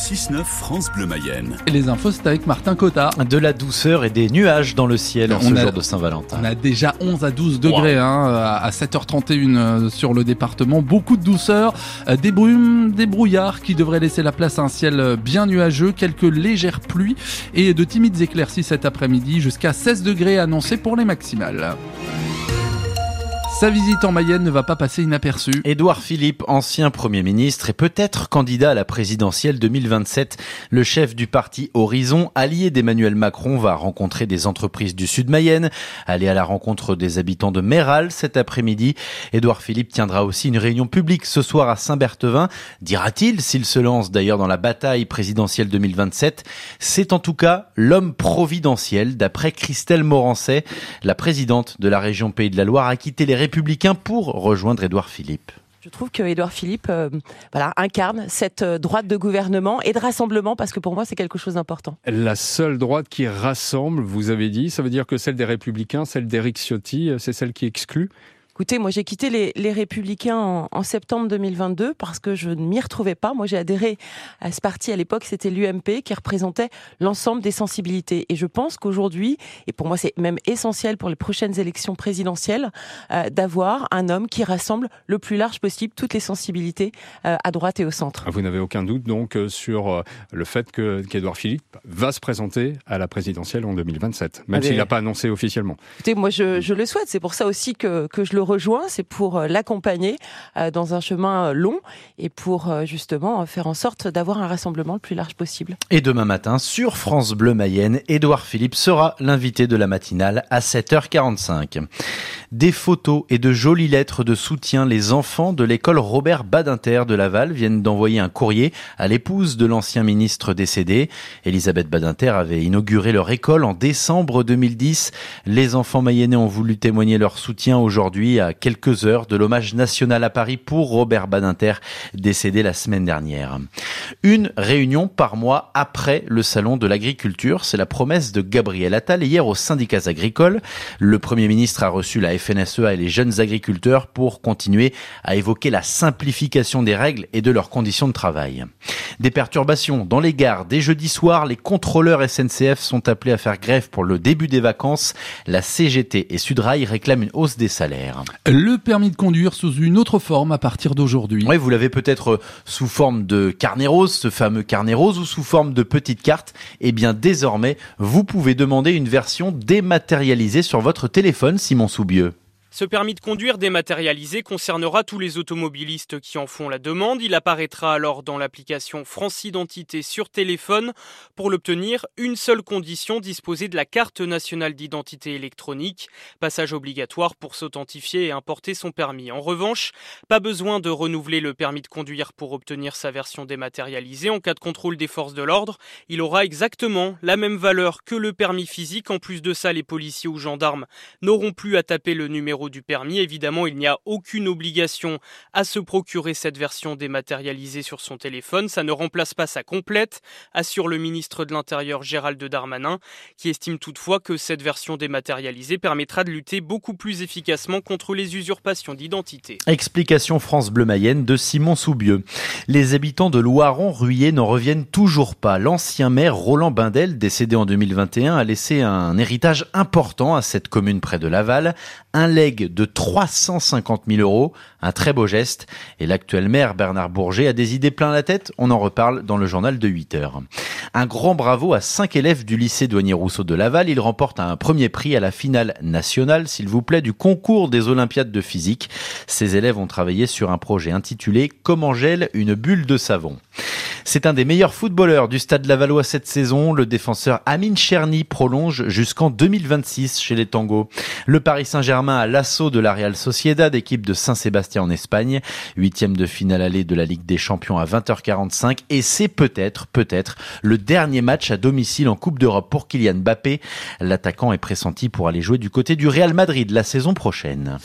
6-9 France Bleu Mayenne. Et les infos, c'est avec Martin Cotta. De la douceur et des nuages dans le ciel en On ce a- jour de Saint-Valentin. On a déjà 11 à 12 degrés hein, à 7h31 euh, sur le département. Beaucoup de douceur, euh, des brumes, des brouillards qui devraient laisser la place à un ciel euh, bien nuageux, quelques légères pluies et de timides éclaircies cet après-midi jusqu'à 16 degrés annoncés pour les maximales. Sa visite en Mayenne ne va pas passer inaperçue. Édouard Philippe, ancien Premier ministre et peut-être candidat à la présidentielle 2027, le chef du parti Horizon, allié d'Emmanuel Macron, va rencontrer des entreprises du Sud Mayenne, aller à la rencontre des habitants de Méral cet après-midi. Édouard Philippe tiendra aussi une réunion publique ce soir à Saint-Berthevin, dira-t-il, s'il se lance d'ailleurs dans la bataille présidentielle 2027. C'est en tout cas l'homme providentiel, d'après Christelle Morancet, la présidente de la région Pays de la Loire, a quitté les Républicains pour rejoindre Édouard Philippe. Je trouve que Édouard Philippe euh, voilà, incarne cette euh, droite de gouvernement et de rassemblement parce que pour moi c'est quelque chose d'important. La seule droite qui rassemble, vous avez dit, ça veut dire que celle des Républicains, celle d'Éric Ciotti, euh, c'est celle qui exclut Écoutez, moi j'ai quitté les, les Républicains en, en septembre 2022 parce que je ne m'y retrouvais pas. Moi j'ai adhéré à ce parti à l'époque, c'était l'UMP qui représentait l'ensemble des sensibilités. Et je pense qu'aujourd'hui, et pour moi c'est même essentiel pour les prochaines élections présidentielles, euh, d'avoir un homme qui rassemble le plus large possible toutes les sensibilités euh, à droite et au centre. Vous n'avez aucun doute donc euh, sur le fait que qu'Édouard Philippe va se présenter à la présidentielle en 2027, même Ah, s'il n'a pas annoncé officiellement. Écoutez, moi je, je le souhaite, c'est pour ça aussi que, que je le rejoins, c'est pour euh, l'accompagner euh, dans un chemin euh, long et pour justement faire en sorte d'avoir un rassemblement le plus large possible. Et demain matin, sur France Bleu Mayenne, Édouard Philippe sera l'invité de la matinale à 7h45. Des photos et de jolies lettres de soutien, les enfants de l'école Robert Badinter de Laval viennent d'envoyer un courrier à l'épouse de l'ancien ministre décédé. Elisabeth Badinter avait inauguré leur école en décembre 2010. Les enfants mayennais ont voulu témoigner leur soutien aujourd'hui à quelques heures de l'hommage national à Paris pour Robert Badinter, décédé la semaine dernière. Une réunion par mois après le salon de l'agriculture. C'est la promesse de Gabriel Attal hier aux syndicats agricoles. Le Premier ministre a reçu la FNSEA et les jeunes agriculteurs pour continuer à évoquer la simplification des règles et de leurs conditions de travail. Des perturbations dans les gares. Dès jeudi soir, les contrôleurs SNCF sont appelés à faire grève pour le début des vacances. La CGT et Sudrail réclament une hausse des salaires. Le permis de conduire sous une autre forme à partir d'aujourd'hui. Oui, vous l'avez peut-être sous forme de carnet rose, ce fameux carnet rose, ou sous forme de petite carte. Eh bien, désormais, vous pouvez demander une version dématérialisée sur votre téléphone, Simon Soubieux. Ce permis de conduire dématérialisé concernera tous les automobilistes qui en font la demande. Il apparaîtra alors dans l'application France Identité sur téléphone. Pour l'obtenir, une seule condition, disposer de la carte nationale d'identité électronique. Passage obligatoire pour s'authentifier et importer son permis. En revanche, pas besoin de renouveler le permis de conduire pour obtenir sa version dématérialisée. En cas de contrôle des forces de l'ordre, il aura exactement la même valeur que le permis physique. En plus de ça, les policiers ou gendarmes n'auront plus à taper le numéro du permis. Évidemment, il n'y a aucune obligation à se procurer cette version dématérialisée sur son téléphone. Ça ne remplace pas sa complète, assure le ministre de l'Intérieur Gérald Darmanin, qui estime toutefois que cette version dématérialisée permettra de lutter beaucoup plus efficacement contre les usurpations d'identité. Explication France Bleu Mayenne de Simon Soubieux. Les habitants de Loiron-Ruillé n'en reviennent toujours pas. L'ancien maire Roland Bindel, décédé en 2021, a laissé un héritage important à cette commune près de Laval. Un legs de 350 000 euros. Un très beau geste. Et l'actuel maire Bernard Bourget a des idées plein la tête. On en reparle dans le journal de 8 heures. Un grand bravo à cinq élèves du lycée Douanier Rousseau de Laval. Ils remportent un premier prix à la finale nationale, s'il vous plaît, du concours des Olympiades de physique. Ces élèves ont travaillé sur un projet intitulé Comment gèle une bulle de savon. C'est un des meilleurs footballeurs du Stade Lavallois cette saison. Le défenseur Amine Cherny prolonge jusqu'en 2026 chez les Tangos. Le Paris Saint-Germain a l'assaut de la Real Sociedad, équipe de Saint-Sébastien en Espagne. Huitième de finale allée de la Ligue des Champions à 20h45. Et c'est peut-être, peut-être, le dernier match à domicile en Coupe d'Europe pour Kylian Mbappé. L'attaquant est pressenti pour aller jouer du côté du Real Madrid la saison prochaine.